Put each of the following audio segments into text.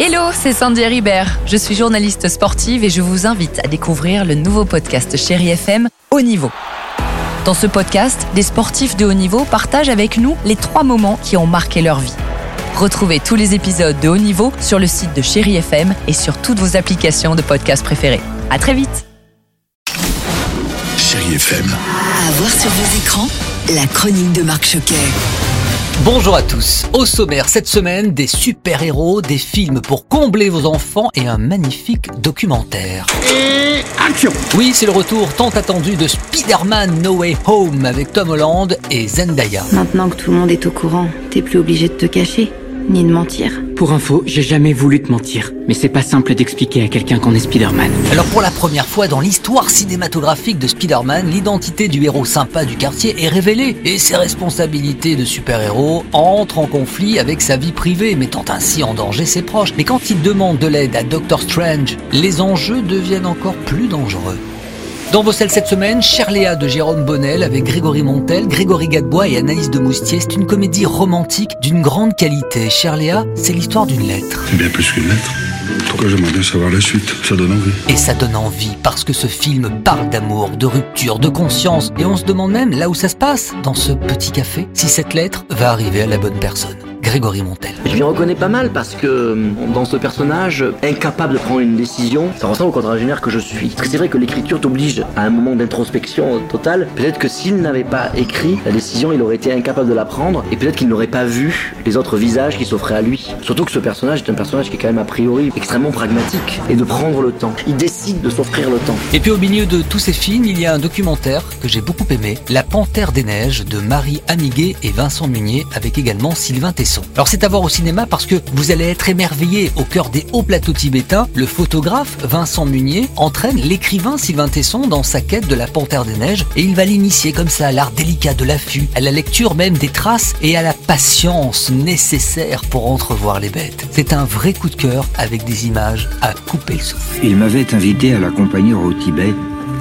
Hello, c'est Sandy Ribert. Je suis journaliste sportive et je vous invite à découvrir le nouveau podcast Chéri FM Haut Niveau. Dans ce podcast, des sportifs de haut niveau partagent avec nous les trois moments qui ont marqué leur vie. Retrouvez tous les épisodes de Haut Niveau sur le site de Chéri FM et sur toutes vos applications de podcast préférées. À très vite. Chéri FM. À voir sur vos écrans, la chronique de Marc Choquet. Bonjour à tous. Au sommaire cette semaine, des super-héros, des films pour combler vos enfants et un magnifique documentaire. Et action Oui, c'est le retour tant attendu de Spider-Man No Way Home avec Tom Holland et Zendaya. Maintenant que tout le monde est au courant, t'es plus obligé de te cacher, ni de mentir. Pour info, j'ai jamais voulu te mentir. Mais c'est pas simple d'expliquer à quelqu'un qu'on est Spider-Man. Alors pour la première fois dans l'histoire cinématographique de Spider-Man, l'identité du héros sympa du quartier est révélée et ses responsabilités de super-héros entrent en conflit avec sa vie privée, mettant ainsi en danger ses proches. Mais quand il demande de l'aide à Doctor Strange, les enjeux deviennent encore plus dangereux. Dans vos selles cette semaine, Cherléa de Jérôme Bonnel avec Grégory Montel, Grégory Gadebois et Anaïs de Moustier. C'est une comédie romantique d'une grande qualité. Cherléa, c'est l'histoire d'une lettre. C'est bien plus qu'une lettre. Pourquoi j'aimerais bien savoir la suite? Ça donne envie. Et ça donne envie parce que ce film parle d'amour, de rupture, de conscience. Et on se demande même là où ça se passe, dans ce petit café, si cette lettre va arriver à la bonne personne. Grégory Montel. Je m'y reconnais pas mal parce que dans ce personnage, incapable de prendre une décision, ça ressemble au quadragénaire que je suis. Parce que c'est vrai que l'écriture t'oblige à un moment d'introspection totale. Peut-être que s'il n'avait pas écrit la décision, il aurait été incapable de la prendre et peut-être qu'il n'aurait pas vu les autres visages qui s'offraient à lui. Surtout que ce personnage est un personnage qui est quand même a priori extrêmement pragmatique et de prendre le temps. Il décide de s'offrir le temps. Et puis au milieu de tous ces films, il y a un documentaire que j'ai beaucoup aimé, La Panthère des Neiges de Marie Amiguet et Vincent Munier avec également Sylvain Tesson. Alors c'est à voir au cinéma parce que vous allez être émerveillé au cœur des hauts plateaux tibétains. Le photographe Vincent Munier entraîne l'écrivain Sylvain Tesson dans sa quête de la panthère des neiges et il va l'initier comme ça à l'art délicat de l'affût, à la lecture même des traces et à la patience nécessaire pour entrevoir les bêtes. C'est un vrai coup de cœur avec des images à couper le souffle. Il m'avait invité à l'accompagner au Tibet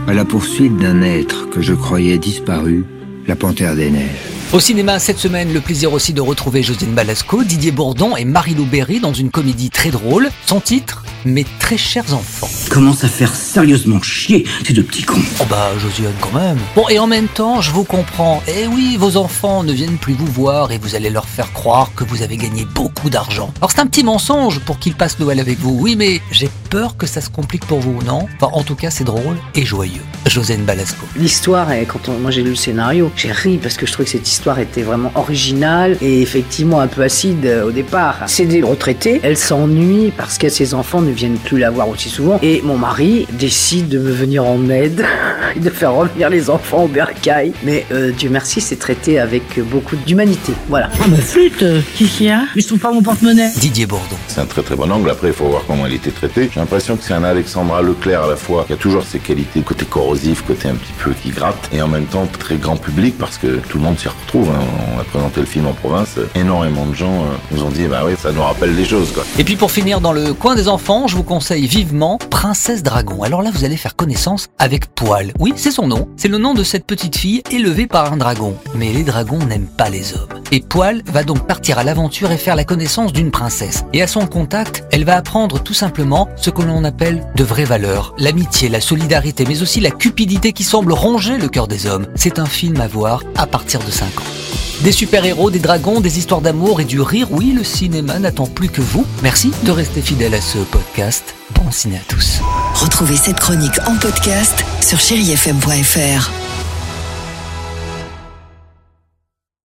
à la poursuite d'un être que je croyais disparu, la panthère des neiges. Au cinéma cette semaine, le plaisir aussi de retrouver Josine Balasco, Didier Bourdon et Marie-Lou Berry dans une comédie très drôle. Son titre Mes très chers enfants. Commence à faire sérieusement chier ces deux petits cons. Oh bah Josiane quand même. Bon et en même temps, je vous comprends. Eh oui, vos enfants ne viennent plus vous voir et vous allez leur faire croire que vous avez gagné beaucoup d'argent. Alors c'est un petit mensonge pour qu'ils passent Noël avec vous. Oui, mais j'ai peur que ça se complique pour vous, non Enfin en tout cas, c'est drôle et joyeux. Josène Balasco. L'histoire, est- quand on- moi j'ai lu le scénario, j'ai ri parce que je trouvais que cette histoire était vraiment originale et effectivement un peu acide euh, au départ. C'est des retraités, elle s'ennuie parce que ses enfants ne viennent plus la voir aussi souvent et mon mari décide de me venir en aide et de faire revenir les enfants au bercail. Mais euh, Dieu merci, c'est traité avec beaucoup d'humanité. Voilà. Ah ma flûte, euh, qu'il y a? Je trouve pas mon porte-monnaie. Didier Bourdon. C'est un très très bon angle. Après, il faut voir comment il était traité. J'ai l'impression que c'est un Alexandra Leclerc à la fois qui a toujours ses qualités, côté corrosif, côté un petit peu qui gratte, et en même temps très grand public parce que tout le monde s'y retrouve. hein. On a présenté le film en province. Énormément de gens euh, nous ont dit, bah oui, ça nous rappelle des choses, quoi. Et puis pour finir dans le coin des enfants, je vous conseille vivement Princesse Dragon. Alors là, vous allez faire connaissance avec Poil. Oui, c'est son nom. C'est le nom de cette petite fille élevée par un dragon. Mais les dragons n'aiment pas les hommes. Et Poil va donc partir à l'aventure et faire la connaissance d'une princesse. Et à son contact, elle va apprendre tout simplement ce que l'on appelle de vraies valeurs. L'amitié, la solidarité, mais aussi la cupidité qui semble ronger le cœur des hommes. C'est un film à voir à partir de 5 ans. Des super-héros, des dragons, des histoires d'amour et du rire. Oui, le cinéma n'attend plus que vous. Merci de rester fidèle à ce podcast. Bon ciné à tous. Retrouvez cette chronique en podcast sur chérifm.fr.